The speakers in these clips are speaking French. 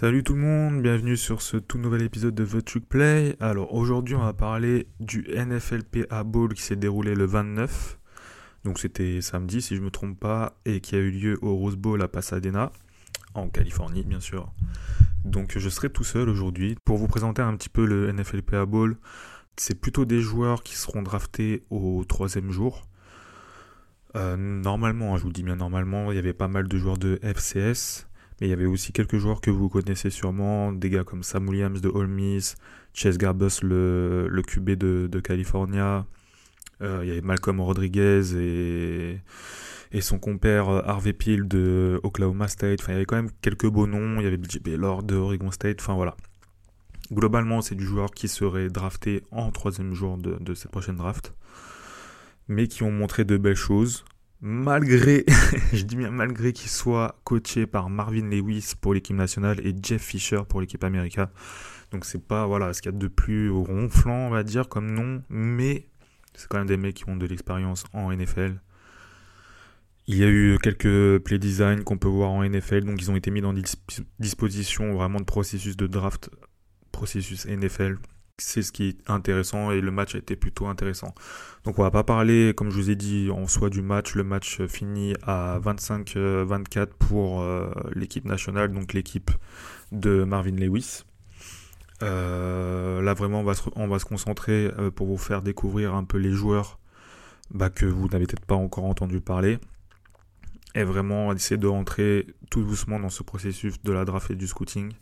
Salut tout le monde, bienvenue sur ce tout nouvel épisode de The Truck Play. Alors aujourd'hui on va parler du NFLPA Bowl qui s'est déroulé le 29. Donc c'était samedi si je me trompe pas et qui a eu lieu au Rose Bowl à Pasadena en Californie bien sûr. Donc je serai tout seul aujourd'hui pour vous présenter un petit peu le NFLPA Bowl. C'est plutôt des joueurs qui seront draftés au troisième jour. Euh, normalement, hein, je vous dis bien normalement, il y avait pas mal de joueurs de FCS. Mais il y avait aussi quelques joueurs que vous connaissez sûrement, des gars comme Sam Williams de Ole Miss, Chase Garbus, le, le QB de, de California. Euh, il y avait Malcolm Rodriguez et, son compère euh, Harvey Peel de Oklahoma State. Enfin, il y avait quand même quelques beaux noms. Il y avait JB Lord de Oregon State. Enfin, voilà. Globalement, c'est du joueur qui serait drafté en troisième jour de, de cette prochaine draft. Mais qui ont montré de belles choses malgré, je dis bien malgré qu'il soit coaché par Marvin Lewis pour l'équipe nationale et Jeff Fisher pour l'équipe américaine. Donc c'est pas voilà ce qu'il y a de plus ronflant, on va dire, comme nom, mais c'est quand même des mecs qui ont de l'expérience en NFL. Il y a eu quelques play design qu'on peut voir en NFL, donc ils ont été mis dans disposition vraiment de processus de draft, processus NFL c'est ce qui est intéressant et le match a été plutôt intéressant. Donc on va pas parler, comme je vous ai dit, en soi du match. Le match finit à 25-24 pour euh, l'équipe nationale, donc l'équipe de Marvin Lewis. Euh, là vraiment on va se, concentrer euh, pour vous faire découvrir un peu les joueurs bah, que vous n'avez peut-être pas encore entendu parler. Et vraiment essayer de rentrer tout doucement dans ce processus de la draft et du scouting.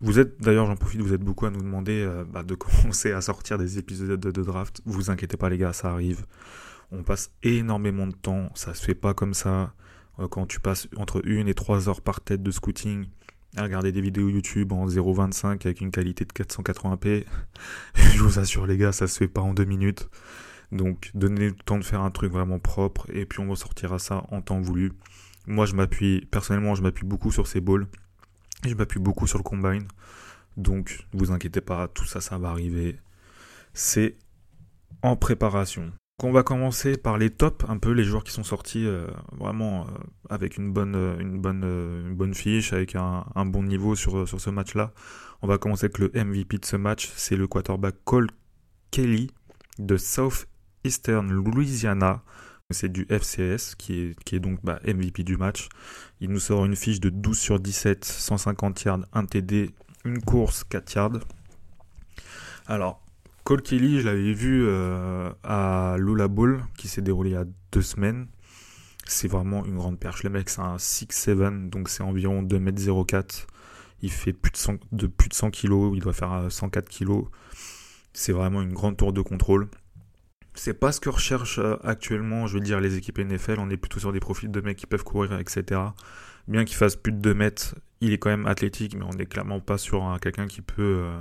Vous êtes, d'ailleurs, j'en profite, vous êtes beaucoup à nous demander euh, bah, de commencer à sortir des épisodes de, draft. Vous inquiétez pas, les gars, ça arrive. On passe énormément de temps, ça se fait pas comme ça. Euh, quand tu passes entre une et trois heures par tête de scouting, à regarder des vidéos YouTube en 0.25 avec une qualité de 480p, je vous assure, les gars, ça se fait pas en deux minutes. Donc, donnez le temps de faire un truc vraiment propre et puis on ressortira ça en temps voulu. Moi, je m'appuie, personnellement, je m'appuie beaucoup sur ces balls je m'appuie beaucoup sur le combine. Donc, ne vous inquiétez pas, tout ça, ça va arriver. C'est en préparation. On va commencer par les tops, un peu les joueurs qui sont sortis euh, vraiment euh, avec une bonne, euh, une bonne fiche, avec un, bon niveau sur, sur ce match-là. On va commencer avec le MVP de ce match, c'est le quarterback Cole Kelly de Southeastern Louisiana. C'est du FCS qui est, donc bah, MVP du match. Il nous sort une fiche de 12 sur 17, 150 yards, 1 TD, une course, 4 yards. Alors, Cole Kelly, je l'avais vu euh, à Lula Bowl qui s'est déroulé il y a deux semaines. C'est vraiment une grande perche. Le mec, c'est un 6'7, donc c'est environ 2m04. Il fait plus de, 100, de plus de 100 kg, il doit faire 104 euh, kg. C'est vraiment une grande tour de contrôle. C'est pas ce que recherchent euh, actuellement, je veux dire, les équipes NFL. On est plutôt sur des profils de mecs qui peuvent courir, etc. Bien qu'il fasse plus de 2 mètres, il est quand même athlétique, mais on n'est clairement pas sur quelqu'un qui peut euh,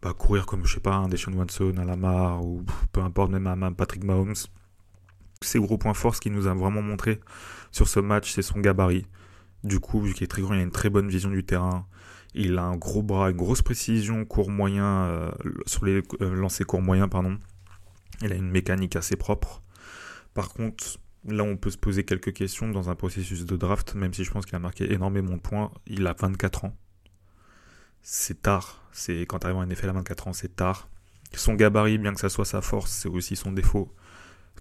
bah, courir comme, je sais pas, un Deshaun Watson, un Lamar, ou peu importe, même un Patrick Mahomes. Ses gros points forts, ce qu'il nous a vraiment montré sur ce match, c'est son gabarit. Du coup, vu qu'il est très grand, il a une très bonne vision du terrain. Il a un gros bras, une grosse précision, court moyen, euh, sur les lancers court moyen, pardon. Il a une mécanique assez propre. Par contre, là on peut se poser quelques questions dans un processus de draft, même si je pense qu'il a marqué énormément de points. Il a 24 ans. C'est tard. C'est quand tu arrives en NFL à 24 ans, c'est tard. Son gabarit, bien que ça soit sa force, c'est aussi son défaut.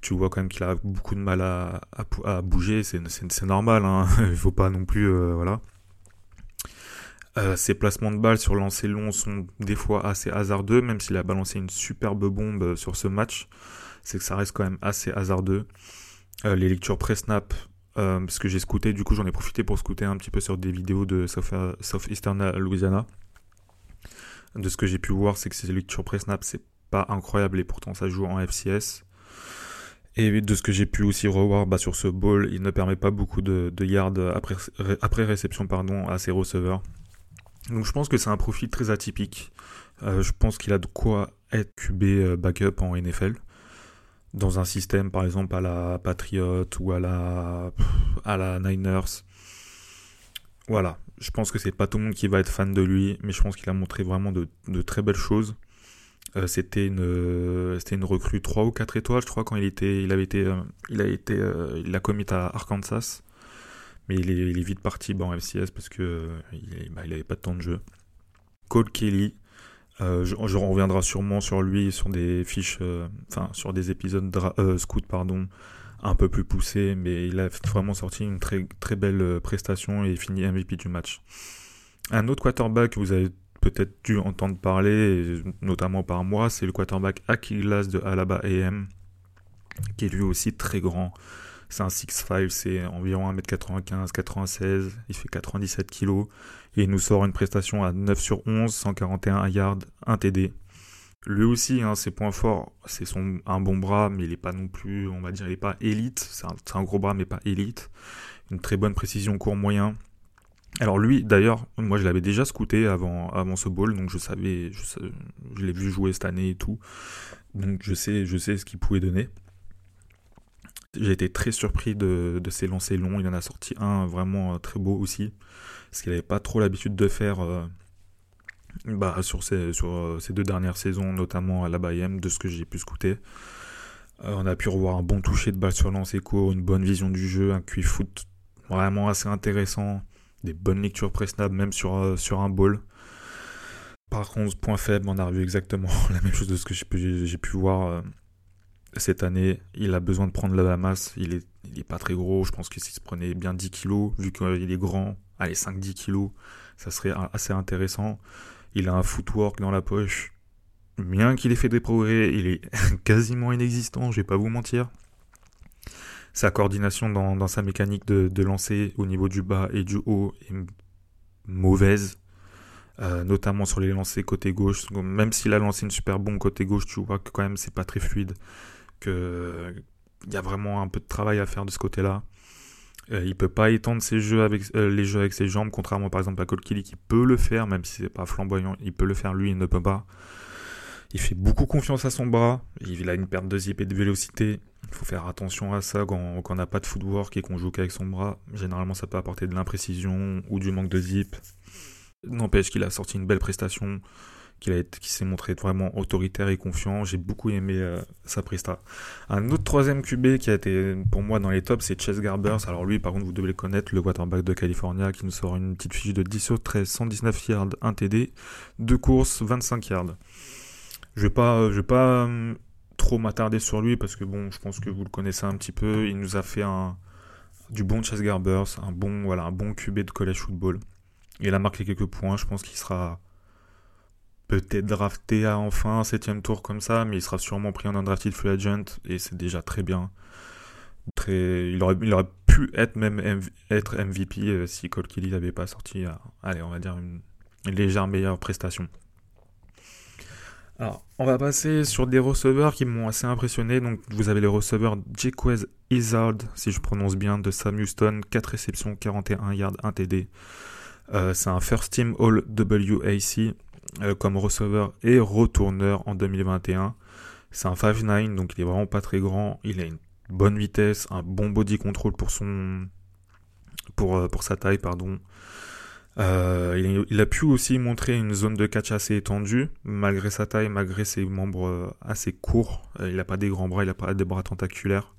Tu vois quand même qu'il a beaucoup de mal à, bouger, c'est normal. Hein. Il faut pas non plus, euh, voilà. Euh, ses placements de balles sur lancer long sont des fois assez hasardeux, même s'il a balancé une superbe bombe euh, sur ce match. C'est que ça reste quand même assez hasardeux. Euh, les lectures pré-snap, parce que j'ai scouté, du coup j'en ai profité pour scouter un petit peu sur des vidéos de Southeastern Louisiana. De ce que j'ai pu voir, c'est que ces lectures pré-snap, c'est pas incroyable et pourtant ça joue en FCS. Et de ce que j'ai pu aussi revoir bah, sur ce ball, il ne permet pas beaucoup de, yards après, après réception pardon, à ses receveurs. Donc je pense que c'est un profil très atypique. Euh, je pense qu'il a de quoi être QB euh, backup en NFL. Dans un système par exemple à la Patriot ou à la, à la Niners. Voilà, je pense que c'est pas tout le monde qui va être fan de lui, mais je pense qu'il a montré vraiment de, très belles choses. Euh, c'était une c'était une recrue 3 ou 4 étoiles, je crois, quand il était il avait été il a été il a commis à Arkansas. Mais il est, vite parti en FCS parce que il n'avait bah, pas de temps de jeu. Cole Kelly, je, je, reviendrai sûrement sur lui sur des fiches, enfin sur des épisodes scout pardon, un peu plus poussés, mais il a vraiment sorti une très très belle prestation et fini MVP du match. Un autre quarterback que vous avez peut-être dû entendre parler, notamment par moi, c'est le quarterback Achilles de Alaba AM, qui est lui aussi très grand. C'est un 6'5, c'est environ 1m95, 96, il fait 97 kg, et il nous sort une prestation à 9 sur 11, 141 yards, 1 TD. Lui aussi, hein, ses points forts, c'est son un bon bras, mais il n'est pas non plus, on va dire, il n'est pas élite. C'est un, gros bras, mais pas élite. Une très bonne précision court moyen. Alors lui, d'ailleurs, moi je l'avais déjà scouté avant, avant ce bowl, donc je savais, je, l'ai vu jouer cette année et tout, donc je sais, je sais ce qu'il pouvait donner. J'ai été très surpris de, ses lancers longs, il en a sorti un vraiment euh, très beau aussi, ce qu'il n'avait pas trop l'habitude de faire euh, bah, sur, ces, sur euh, deux dernières saisons, notamment à la Bayem, de ce que j'ai pu scouter. on a pu revoir un bon toucher de balle sur lancer court, une bonne vision du jeu, un QI foot vraiment assez intéressant des bonnes lectures pré même sur, sur un ball. Par contre, point faible, on a revu exactement la même chose de ce que j'ai pu voir euh, cette année. Il a besoin de prendre la masse. Il est, il est pas très gros. Je pense que s'il se prenait bien 10 kilos, vu qu'il est grand, allez, 5-10 kilos, ça serait assez intéressant. Il a un footwork dans la poche. Bien qu'il ait fait des progrès, il est quasiment inexistant, je vais pas vous mentir sa coordination dans, sa mécanique de, lancer au niveau du bas et du haut est mauvaise. Euh, notamment sur les lancers côté gauche. Même s'il a lancé une super bombe côté gauche, tu vois que quand même c'est pas très fluide. Que il y a vraiment un peu de travail à faire de ce côté-là. Euh, il peut pas étendre ses jeux avec, euh, les jeux avec ses jambes, contrairement par exemple à Colkili qui peut le faire, même si c'est pas flamboyant, il peut le faire, lui il ne peut pas. Il fait beaucoup confiance à son bras, il a une perte de zip et de vélocité, il faut faire attention à ça quand, on n'a pas de footwork et qu'on joue qu'avec son bras. Généralement, ça peut apporter de l'imprécision ou du manque de zip. N'empêche qu'il a sorti une belle prestation, qu'il qui s'est montré vraiment autoritaire et confiant. J'ai beaucoup aimé euh, sa presta. Un autre troisième QB qui a été pour moi dans les tops, c'est Chess Garbers. Alors lui, par contre, vous devez le connaître, le quarterback de California qui nous sort une petite fiche de 10 sur 13, 119 yards, 1 TD, 2 courses, 25 yards. Je vais pas, je vais pas hum, trop m'attarder sur lui parce que bon, je pense que vous le connaissez un petit peu. Il nous a fait un du bon Chess Garbers, un bon voilà, un bon QB de college football. Il a marqué quelques points. Je pense qu'il sera peut-être drafté à enfin un septième tour comme ça, mais il sera sûrement pris en undrafted free agent et c'est déjà très bien. Très, il aurait, il aurait pu être même être MVP euh, si Cole Kelly n'avait pas sorti, allez, on va dire une légère meilleure prestation. Alors, on va passer sur des receveurs qui m'ont assez impressionné. Donc, vous avez les receveurs Jaquez Izzard, si je prononce bien, de Sam Houston, 4 réceptions, 41 yards, 1 TD. Euh, c'est un first team All WAC euh, comme receveur et retourneur en 2021. C'est un 5'9, donc il est vraiment pas très grand. Il a une bonne vitesse, un bon body control pour son pour, euh, pour sa taille, pardon. Euh, il, a pu aussi montrer une zone de catch assez étendue, malgré sa taille, malgré ses membres assez courts. Il n'a pas des grands bras, il n'a pas des bras tentaculaires.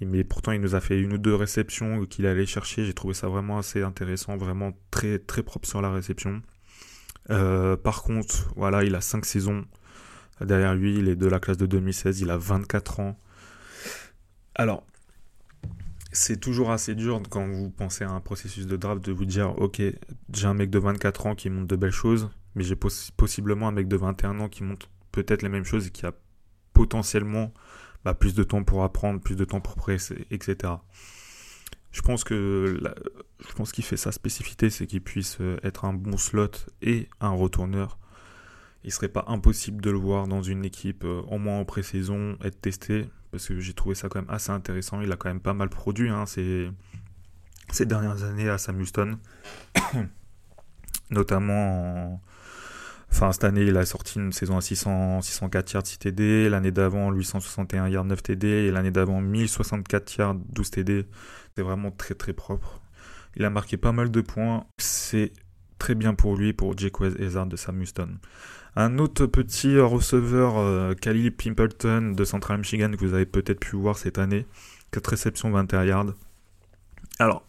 Mais pourtant, il nous a fait une ou deux réceptions qu'il allait chercher. J'ai trouvé ça vraiment assez intéressant, vraiment très très propre sur la réception. Par contre, voilà, il a 5 saisons derrière lui. Il est de la classe de 2016. Il a 24 ans. Alors, c'est toujours assez dur quand vous pensez à un processus de draft de vous dire ok j'ai un mec de 24 ans qui montre de belles choses mais j'ai possiblement un mec de 21 ans qui montre peut-être les mêmes choses et qui a potentiellement bah, plus de temps pour apprendre plus de temps pour progresser etc je pense que je pense qu'il fait sa spécificité c'est qu'il puisse euh, être un bon slot et un retourneur il serait pas impossible de le voir dans une équipe euh, au moins en pré-saison être testé parce que j'ai trouvé ça quand même assez intéressant. Il a quand même pas mal produit hein, ces, dernières années à Sam Houston. Notamment, enfin cette année, il a sorti une saison à 600, 604 yards 6 TD. L'année d'avant, 861 yards 9 TD. Et l'année d'avant, 1064 yards 12 TD. C'est vraiment très très propre. Il a marqué pas mal de points. C'est très bien pour lui, pour Jake Hazard de Sam Houston. Un autre petit receveur, euh, Khalil Pimpleton de Central Michigan, que vous avez peut-être pu voir cette année. 4 réceptions, 21 yards. Alors,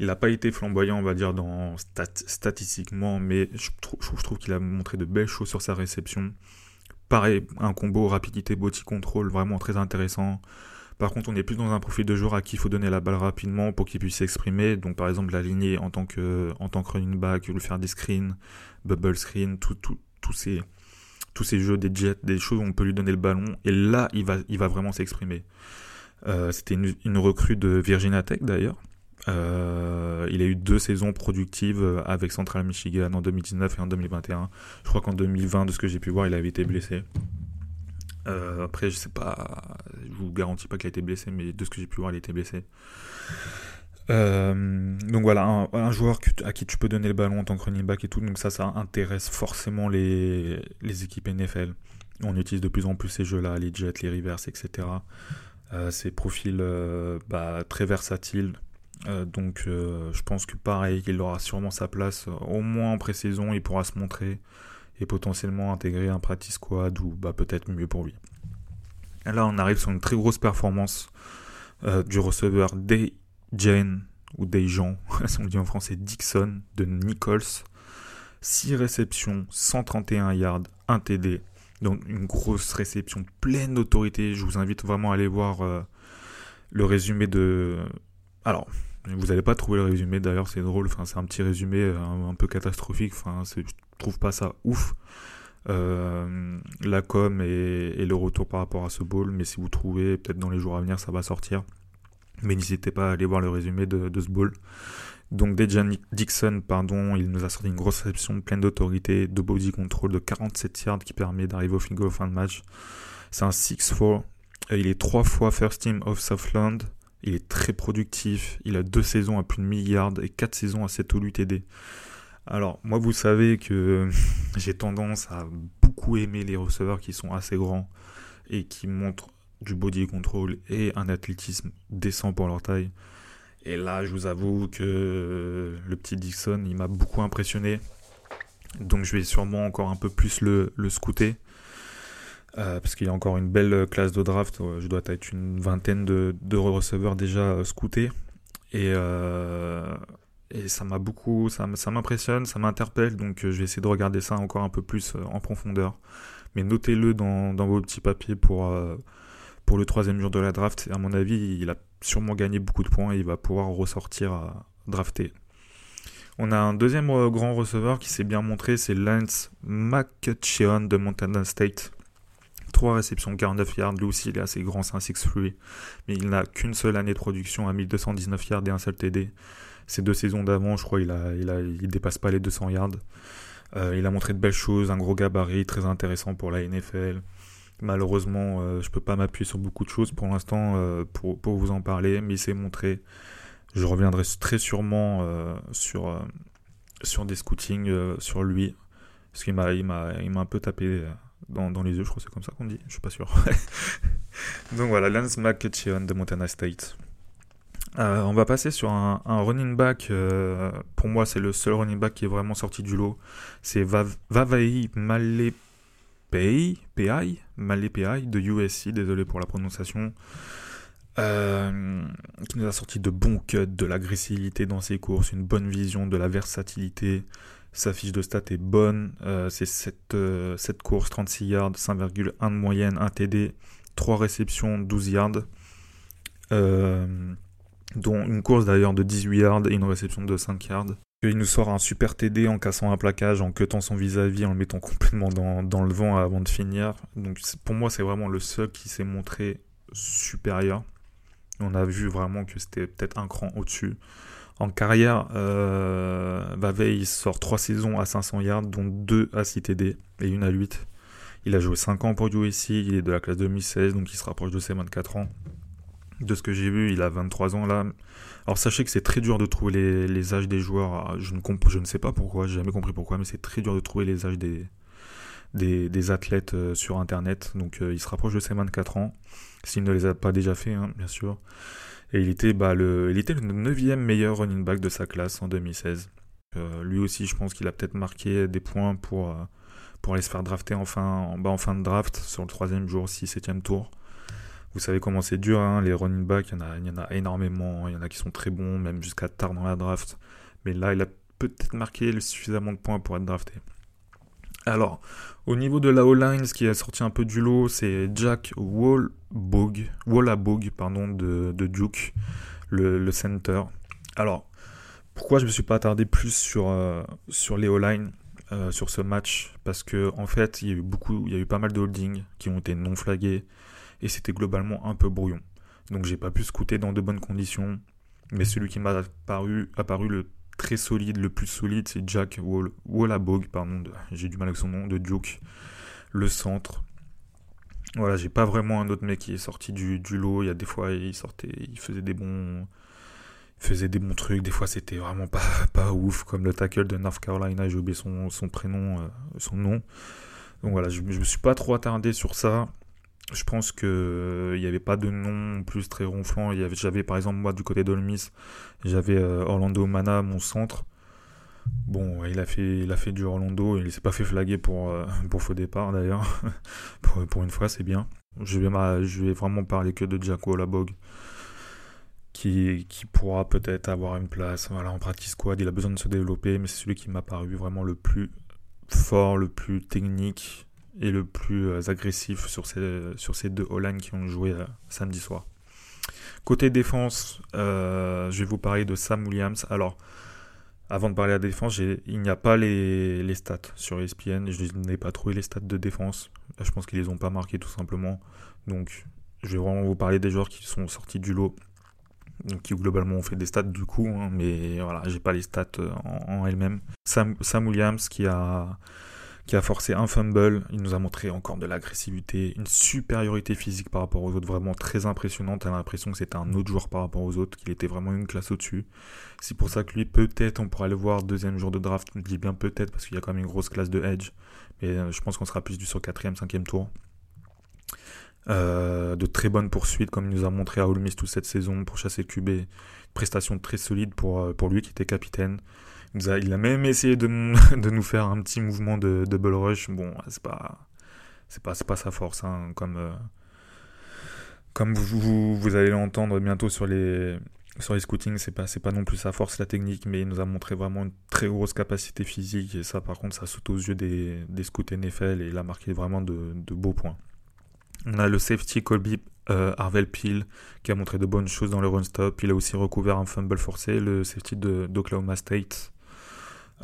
Il n'a pas été flamboyant, on va dire, dans statistiquement, mais je, trouve qu'il a montré de belles choses sur sa réception. Pareil, un combo rapidité body control vraiment très intéressant. Par contre, on est plus dans un profil de joueur à qui il faut donner la balle rapidement pour qu'il puisse s'exprimer. Donc, par exemple, l'aligner en tant que, en tant que running back, lui faire des screens, bubble screen, tous ces, tous ces jeux, des jets, des choses où on peut lui donner le ballon. Et là, il va, il va vraiment s'exprimer. Euh, c'était une, une, recrue de Virginia Tech d'ailleurs. Euh, il a eu deux saisons productives avec Central Michigan en 2019 et en 2021. Je crois qu'en 2020, de ce que j'ai pu voir, il avait été blessé. Euh, après, je sais pas, je vous garantis pas qu'il a été blessé, mais de ce que j'ai pu voir, il a été blessé. Euh, donc voilà, un, joueur à qui tu peux donner le ballon en tant que running back et tout, donc ça, ça intéresse forcément les, équipes NFL. On utilise de plus en plus ces jeux-là, les jets, les rivers, etc. Euh, ces profils bah, très versatiles. Donc je pense que pareil, il aura sûrement sa place, au moins en pré-saison, il pourra se montrer et potentiellement intégrer un practice squad ou bah, peut-être mieux pour lui. là, on arrive sur une très grosse performance euh, du receveur Jane ou Dejan, si on dit en français Dixon de Nichols. 6 réceptions, 131 yards, 1 TD. Donc une grosse réception pleine d'autorité. Je vous invite vraiment à aller voir euh, le résumé de... Alors, vous n'allez pas trouver le résumé d'ailleurs, c'est drôle. Enfin, c'est un petit résumé euh, un, peu catastrophique. Enfin, je trouve pas ça ouf. Euh, la com et, le retour par rapport à ce bowl. Mais si vous trouvez, peut-être dans les jours à venir, ça va sortir. Mais n'hésitez pas à aller voir le résumé de, ce bowl. Donc Dejan Dixon, pardon, il nous a sorti une grosse réception pleine d'autorité, de body control de 47 yards qui permet d'arriver au field goal fin de match. C'est un 6-4. Il est trois fois first team of Southland. Il est très productif. Il a deux saisons à plus de milliards et quatre saisons à 7 ou TD. Alors, moi, vous savez que j'ai tendance à beaucoup aimer les receveurs qui sont assez grands et qui montrent du body control et un athlétisme décent pour leur taille. Et là, je vous avoue que le petit Dixon, il m'a beaucoup impressionné. Donc, je vais sûrement encore un peu plus le, le scouter. Euh, parce qu'il y a encore une belle classe de draft. Je dois être une vingtaine de, receveurs déjà euh, scoutés. Et, euh, ça m'a beaucoup, ça, m'impressionne, ça m'interpelle. Donc je vais essayer de regarder ça encore un peu plus en profondeur. Mais notez-le dans, vos petits papiers pour, le troisième jour de la draft. À mon avis, il a sûrement gagné beaucoup de points et il va pouvoir ressortir à drafter. On a un deuxième grand receveur qui s'est bien montré, c'est Lance McCutcheon de Montana State. 3 réceptions, 49 yards. Lui aussi, il est assez grand, c'est un 6-3. Mais il n'a qu'une seule année de production à 1219 yards et un seul TD. Ces deux saisons d'avant, je crois, il a, il a, il dépasse pas les 200 yards. Euh, il a montré de belles choses, un gros gabarit très intéressant pour la NFL. Malheureusement, je euh, je peux pas m'appuyer sur beaucoup de choses pour l'instant euh, pour, pour, vous en parler, mais il s'est montré. Je reviendrai très sûrement sur, sur des scootings sur lui, parce qu'il m'a, il m'a, il m'a un peu tapé dans, les yeux, je crois que c'est comme ça qu'on dit, je suis pas sûr. Donc voilà, Lance McCutcheon de Montana State. Euh, on va passer sur un, running back. Euh, pour moi, c'est le seul running back qui est vraiment sorti du lot. C'est Vavai Malepei, PI, Malepei de USC, désolé pour la prononciation. Euh, qui nous a sorti de bons cuts, de l'agressivité dans ses courses, une bonne vision, de la versatilité, sa fiche de stats est bonne. Euh, c'est 7, euh, courses, 36 yards, 5,1 de moyenne, 1 TD, 3 réceptions, 12 yards. Euh, dont une course d'ailleurs de 18 yards et une réception de 5 yards. Il nous sort un super TD en cassant un plaquage, en cutant son vis-à-vis, en le mettant complètement dans, le vent avant de finir. Donc pour moi, c'est vraiment le seul qui s'est montré supérieur. On a vu vraiment que c'était peut-être un cran au-dessus. En carrière, euh, il sort 3 saisons à 500 yards, dont 2 à 6 TD et une à 8. Il a joué 5 ans pour USC, il est de la classe 2016, donc il se rapproche de ses 24 ans. De ce que j'ai vu, il a 23 ans là. Alors sachez que c'est très dur de trouver les, âges des joueurs. Je ne, je ne sais pas pourquoi, j'ai jamais compris pourquoi, mais c'est très dur de trouver les âges des, des, athlètes euh, sur Internet. Donc euh, il se rapproche de ses 24 ans, s'il ne les a pas déjà fait, hein, bien sûr. Et il était, bah, le, il était le 9 meilleur running back de sa classe en 2016. Euh, lui aussi, je pense qu'il a peut-être marqué des points pour, euh, pour aller se faire drafter en fin, en, en fin de draft sur le troisième jour, 6 7 tour. Vous savez comment c'est dur, hein, les running backs, il y en a énormément, il y en a qui sont très bons, même jusqu'à tard dans la draft. Mais là, il a peut-être marqué suffisamment de points pour être drafté. Alors, au niveau de la O-line, ce qui est sorti un peu du lot, c'est Jack Wallabog, Wallabog pardon, de, Duke, le, center. Alors, pourquoi je ne me suis pas attardé plus sur, euh, sur les O-line euh, sur ce match? Parce que en fait, il y a eu beaucoup, il y a eu pas mal de holdings qui ont été non flagués et c'était globalement un peu brouillon. Donc j'ai pas pu scouter dans de bonnes conditions, mais celui qui m'a apparu, apparu le très solide, le plus solide, c'est Jack Wall, Wallabog, pardon, j'ai du mal avec son nom, de Duke, le centre. Voilà, j'ai pas vraiment un autre mec qui est sorti du, lot. Il y a des fois, il sortait, il faisait des bons, faisait des bons trucs. Des fois, c'était vraiment pas, pas ouf, comme le tackle de North Carolina. J'ai oublié son, son prénom, euh, son nom. Donc voilà, je, je me suis pas trop attardé sur ça je pense qu'il il n'y avait pas de nom plus très ronflant. J'avais par exemple moi du côté d'Olmis, j'avais euh, Orlando Mana, mon centre. Bon, il a fait, il a fait du Orlando, il s'est pas fait flaguer pour, euh, pour faux départ d'ailleurs. pour, une fois, c'est bien. Je vais, vais vraiment parler que de Jaco Labog, qui, qui pourra peut-être avoir une place voilà, en practice squad. Il a besoin de se développer, mais c'est celui qui m'a paru vraiment le plus fort, le plus technique, et le plus euh, agressif sur ces, sur ces deux qui ont joué euh, samedi soir. Côté défense, euh, je vais vous parler de Sam Williams. Alors, avant de parler de la défense, il n'y a pas les, les, stats sur ESPN. Je n'ai pas trouvé les stats de défense. Je pense qu'ils les ont pas marqués tout simplement. Donc, je vais vraiment vous parler des joueurs qui sont sortis du lot. qui globalement ont fait des stats du coup. Hein, mais voilà, j'ai pas les stats en, en elles-mêmes. Sam, Sam Williams qui a qui a forcé un fumble. Il nous a montré encore de l'agressivité, une supériorité physique par rapport aux autres, vraiment très impressionnante. On a l'impression que c'était un autre joueur par rapport aux autres, qu'il était vraiment une classe au-dessus. C'est pour ça que lui, peut-être, on pourra le voir deuxième jour de draft. Je dis bien peut-être parce qu'il y a quand même une grosse classe de edge. Mais euh, je pense qu'on sera plus du sur quatrième, cinquième tour. Euh, de très bonnes poursuites, comme il nous a montré à Ole Miss toute cette saison pour chasser QB. Prestation très solide euh, pour lui qui était capitaine il a même essayé de, de, nous faire un petit mouvement de, bull rush. Bon, c'est pas, c'est pas, pas sa force, hein, comme, euh, comme vous, vous, allez l'entendre bientôt sur les, sur les scootings, c'est pas, pas non plus sa force la technique, mais il nous a montré vraiment une très grosse capacité physique et ça, par contre, ça saute aux yeux des, des scouts NFL et il a marqué vraiment de, de beaux points. On a le safety Colby euh, Harvel Peel qui a montré de bonnes choses dans le run stop. Il a aussi recouvert un fumble forcé, le safety d'Oklahoma State.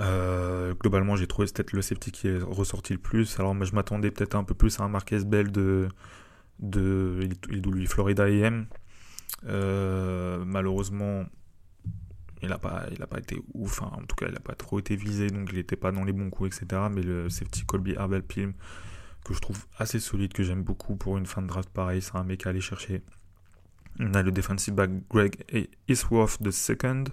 Euh, globalement, j'ai trouvé peut-être le safety qui est ressorti le plus. Alors, je m'attendais peut-être un peu plus à un Marquez Bell de, de il, lui Florida AM. Euh, malheureusement, il n'a pas, il pas été ouf. Hein. En tout cas, il n'a pas trop été visé, donc il n'était pas dans les bons coups, etc. Mais le safety Colby Arbel Pilm, que je trouve assez solide, que j'aime beaucoup pour une fin de draft pareil, c'est un mec à aller chercher. On a le defensive back Greg Eastworth de second.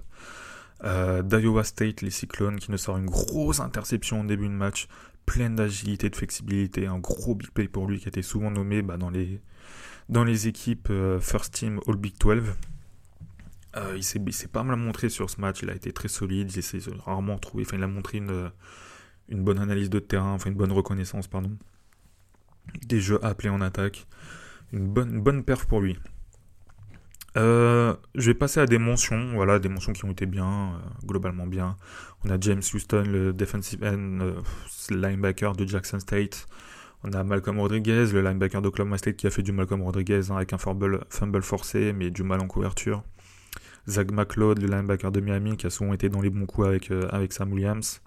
Euh, D'Iowa State, les Cyclones, qui nous sort une grosse interception au début de match, pleine d'agilité, de flexibilité, un gros big play pour lui qui a été souvent nommé bah, dans, les, équipes euh, First Team All Big 12. Euh, il s'est pas mal montré sur ce match, il a été très solide, il s'est rarement trouvé, il a montré une, bonne analyse de terrain, une bonne reconnaissance, pardon. Des jeux appelés en attaque, une bonne, une bonne perf pour lui. Euh, je vais passer à des mentions, voilà, des mentions qui ont été bien, euh, globalement bien. On a James Houston, le defensive end, euh, linebacker de Jackson State. On a Malcolm Rodriguez, le linebacker d'Oklahoma State qui a fait du Malcolm Rodriguez hein, avec un fumble, forcé, mais du mal en couverture. Zach McLeod, le linebacker de Miami, qui a souvent été dans les bons coups avec, avec Sam Williams.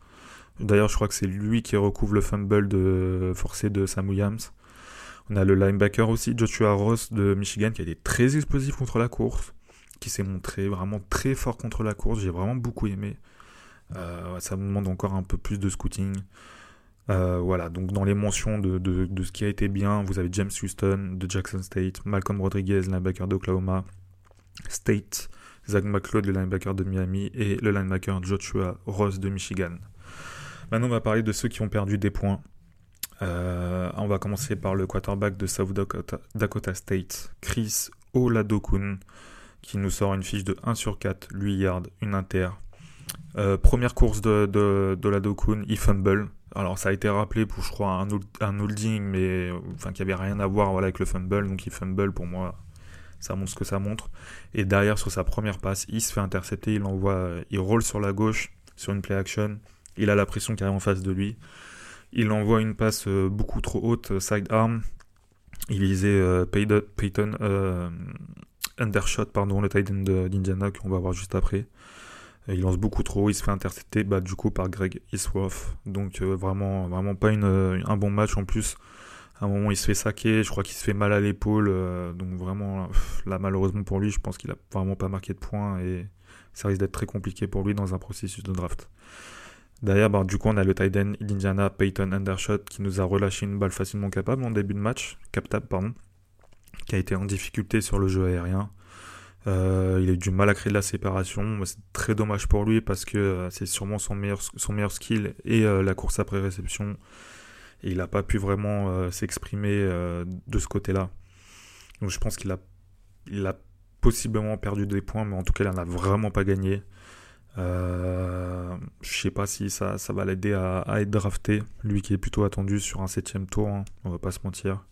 D'ailleurs, je crois que c'est lui qui recouvre le fumble de, forcé de Sam Williams. On a le linebacker aussi, Joshua Ross de Michigan, qui a été très explosif contre la course, qui s'est montré vraiment très fort contre la course. J'ai vraiment beaucoup aimé. Euh, ça me demande encore un peu plus de scouting. Euh, voilà, donc dans les mentions de, ce qui a été bien, vous avez James Houston de Jackson State, Malcolm Rodriguez, linebacker d'Oklahoma State, Zach McLeod, le linebacker de Miami, et le linebacker Joshua Ross de Michigan. Maintenant, on va parler de ceux qui ont perdu des points. Euh, on va commencer par le quarterback de South Dakota, State, Chris Oladokun, qui nous sort une fiche de 1 sur 4, 8 yards, une inter. première course de, de, la Dokun, il fumble. Alors ça a été rappelé pour je crois un, holding, mais enfin qui avait rien à voir avec le fumble, donc il fumble pour moi ça montre ce que ça montre. Et derrière, sur sa première passe, il se fait intercepter, il envoie, il roule sur la gauche, sur une play action. Il a la pression qui arrive en face de lui. Il envoie une passe euh, beaucoup trop haute, euh, side arm. Il visait euh, Peyton, undershot, pardon, le tight end d'Indiana qu'on va voir juste après. Il lance beaucoup trop, il se fait intercepter bah, du coup par Greg Isworth. Donc vraiment, vraiment pas un bon match en plus. À un moment, il se fait saquer, je crois qu'il se fait mal à l'épaule. Donc vraiment, là, malheureusement pour lui, je pense qu'il a vraiment pas marqué de points et ça risque d'être très compliqué pour lui dans un processus de draft. Derrière, bah, du coup, on a le tight end d'Indiana, Peyton Undershot, qui nous a relâché une balle facilement capable en début de match, captable, pardon, qui a été en difficulté sur le jeu aérien. Euh, il a eu du mal à créer de la séparation. C'est très dommage pour lui parce que euh, c'est sûrement son meilleur, son meilleur skill et la course après réception et il n'a pas pu vraiment euh, s'exprimer euh, de ce côté-là. Donc je pense qu'il a, il a possiblement perdu des points, mais en tout cas, il n'en a vraiment pas gagné. Euh, je sais pas si ça, va l'aider à, être drafté, lui qui est plutôt attendu sur un septième tour, hein, on va pas se mentir.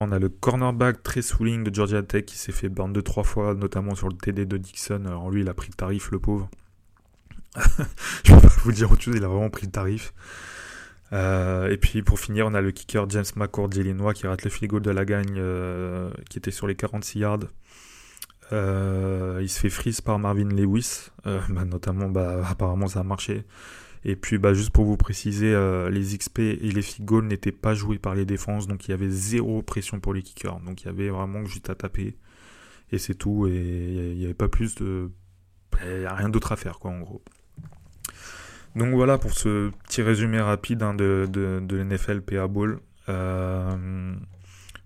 On a le cornerback très swing de Georgia Tech qui s'est fait burn deux trois fois, notamment sur le TD de Dixon. Alors lui, il a pris le tarif, le pauvre. je peux pas vous dire autre chose, il a vraiment pris le tarif. Euh, et puis pour finir, on a le kicker James McCord d'Illinois qui rate le field goal de la gagne euh, qui était sur les 46 yards. Euh, il se fait freeze par Marvin Lewis, bah, notamment bah, apparemment ça a marché. Et puis bah, juste pour vous préciser, les XP et les goals n'étaient pas joués par les défenses, donc il y avait zéro pression pour les kickers. Donc il y avait vraiment juste à taper et c'est tout. Et il n'y avait pas plus de... Il n'y a rien d'autre à faire quoi en gros. Donc voilà pour ce petit résumé rapide hein, de, de, l'NFL PA Ball. Euh,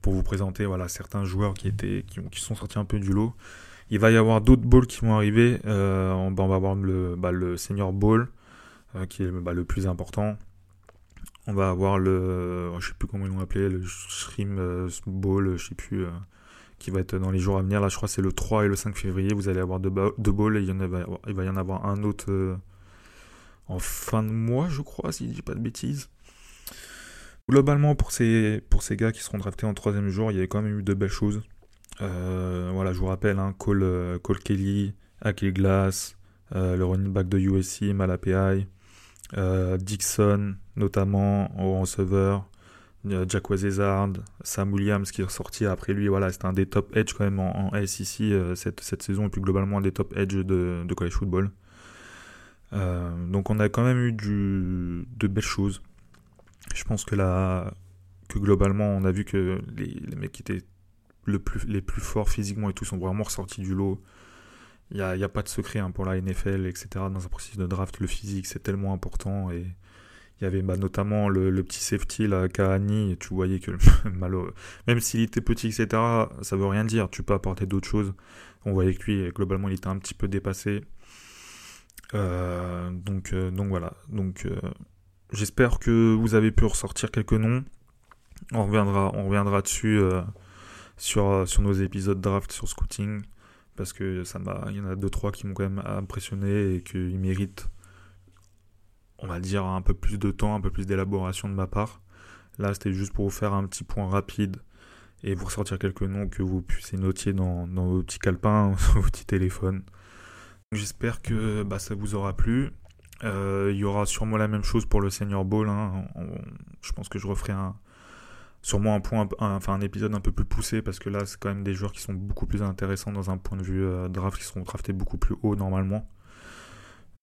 pour vous présenter voilà, certains joueurs qui, étaient, qui, sont sortis un peu du lot. Il va y avoir d'autres balls qui vont arriver. Euh, on, va avoir le, bah, le Senior Ball, euh, qui est bah, le plus important. On va avoir le, je sais plus comment ils l'ont appelé, le Shrim Ball, je sais plus, qui va être dans les jours à venir. Là, je crois que c'est le 3 et le 5 février. Vous allez avoir deux, balls et il, il va y en avoir un autre en fin de mois, je crois, si je dis pas de bêtises. Globalement, pour ces, pour ces gars qui seront draftés en troisième jour, il y a quand même eu de belles choses. Euh, voilà, je vous rappelle, hein, Cole, euh, Cole, Kelly, Akil Glass, euh, le running back de USC, Malapai, Dixon, notamment en receveur, Jack Wazezard, Sam Williams qui est ressorti après lui. Voilà, c'était un des top edge quand même en, SEC cette, cette, saison et puis globalement un des top edge de, college football. Donc on a quand même eu de belles choses. Je pense que là, que globalement, on a vu que les, mecs qui étaient le plus, les plus forts physiquement et tout sont vraiment ressortis du lot. Il n'y a, a, pas de secret hein, pour la NFL, etc. Dans un processus de draft, le physique, c'est tellement important. Et il y avait bah, notamment le, petit safety, là, Kahani, tu voyais que même s'il était petit, etc., ça veut rien dire. Tu peux apporter d'autres choses. On voyait que lui, globalement, il était un petit peu dépassé. Euh, donc, euh, donc voilà. Donc euh, j'espère que vous avez pu ressortir quelques noms. On reviendra, on reviendra dessus sur, sur nos épisodes draft sur scouting parce que ça m'a, il y en a deux trois qui m'ont quand même impressionné et qu'ils méritent, on va dire, un peu plus de temps, un peu plus d'élaboration de ma part. Là, c'était juste pour vous faire un petit point rapide et vous ressortir quelques noms que vous puissiez noter dans, dans vos petits calepins, sur vos petits téléphones. J'espère que bah, ça vous aura plu. Euh, il y aura sûrement la même chose pour le Senior Bowl. Hein. je pense que je referai un, sûrement épisode un peu plus poussé parce que là, c'est quand même des joueurs qui sont beaucoup plus intéressants dans un point de vue euh, draft, qui seront draftés beaucoup plus haut normalement.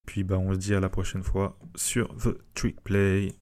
Puis bah, on se dit à la prochaine fois sur The Trick Play.